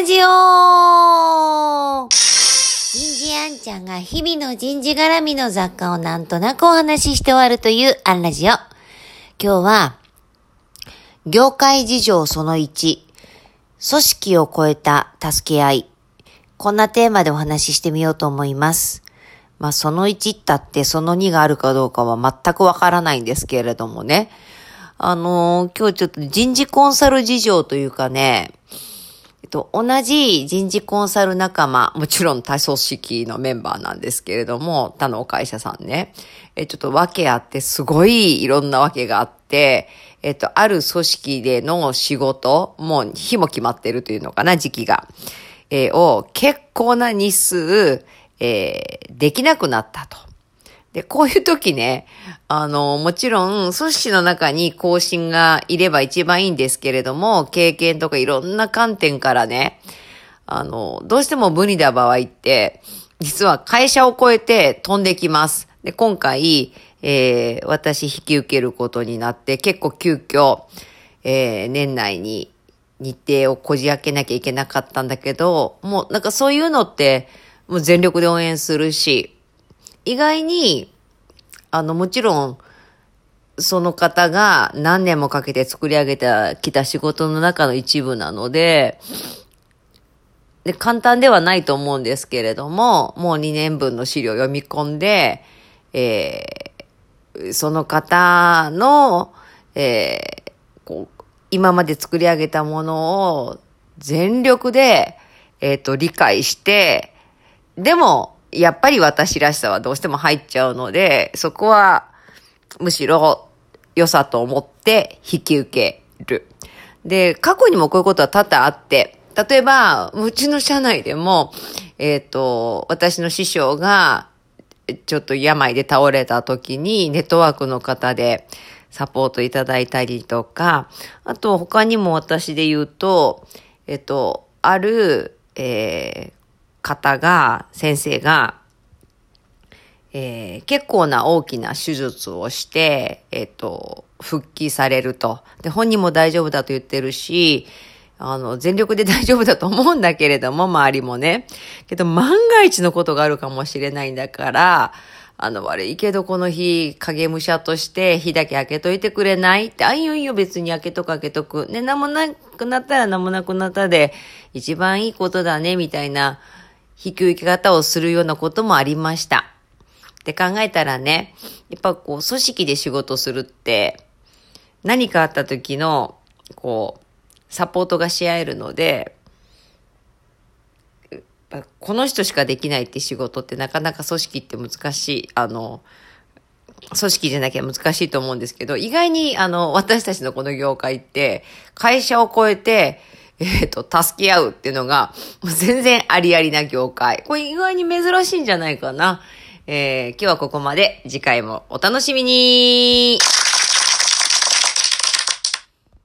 ラジオ人事あんちゃんが日々の人事絡みの雑貨をなんとなくお話しして終わるというアンラジオ。今日は、業界事情その1、組織を超えた助け合い。こんなテーマでお話ししてみようと思います。まあ、その1ったってその2があるかどうかは全くわからないんですけれどもね。あのー、今日ちょっと人事コンサル事情というかね、と、同じ人事コンサル仲間、もちろん多組織のメンバーなんですけれども、他のお会社さんね、え、ちょっと訳あって、すごいいろんな訳があって、えっと、ある組織での仕事、もう日も決まってるというのかな、時期が、えー、を結構な日数、えー、できなくなったと。で、こういう時ね、あの、もちろん、組織の中に更新がいれば一番いいんですけれども、経験とかいろんな観点からね、あの、どうしても無理な場合って、実は会社を超えて飛んできます。で、今回、えー、私引き受けることになって、結構急遽、えー、年内に日程をこじ開けなきゃいけなかったんだけど、もうなんかそういうのって、もう全力で応援するし、意外に、あの、もちろん、その方が何年もかけて作り上げた、きた仕事の中の一部なので、で、簡単ではないと思うんですけれども、もう2年分の資料を読み込んで、えー、その方の、えー、こう、今まで作り上げたものを全力で、えっ、ー、と、理解して、でも、やっぱり私らしさはどうしても入っちゃうので、そこはむしろ良さと思って引き受ける。で、過去にもこういうことは多々あって、例えば、うちの社内でも、えっ、ー、と、私の師匠が、ちょっと病で倒れた時に、ネットワークの方でサポートいただいたりとか、あと他にも私で言うと、えっ、ー、と、ある、えー、方が、先生が、えー、結構な大きな手術をして、えっ、ー、と、復帰されると。で、本人も大丈夫だと言ってるし、あの、全力で大丈夫だと思うんだけれども、周りもね。けど、万が一のことがあるかもしれないんだから、あの、悪いけどこの日、影武者として火だけ開けといてくれないって、あ、いいよいいよ別に開けとく開けとく。ね、なんもなくなったらなんもなくなったで、一番いいことだね、みたいな、引き受け方をするようなこともありました。って考えたらね、やっぱこう、組織で仕事するって、何かあった時の、こう、サポートがし合えるので、この人しかできないって仕事ってなかなか組織って難しい。あの、組織でなきゃ難しいと思うんですけど、意外にあの、私たちのこの業界って、会社を超えて、えっ、ー、と、助け合うっていうのが、全然ありありな業界。これ意外に珍しいんじゃないかな。えー、今日はここまで。次回もお楽しみに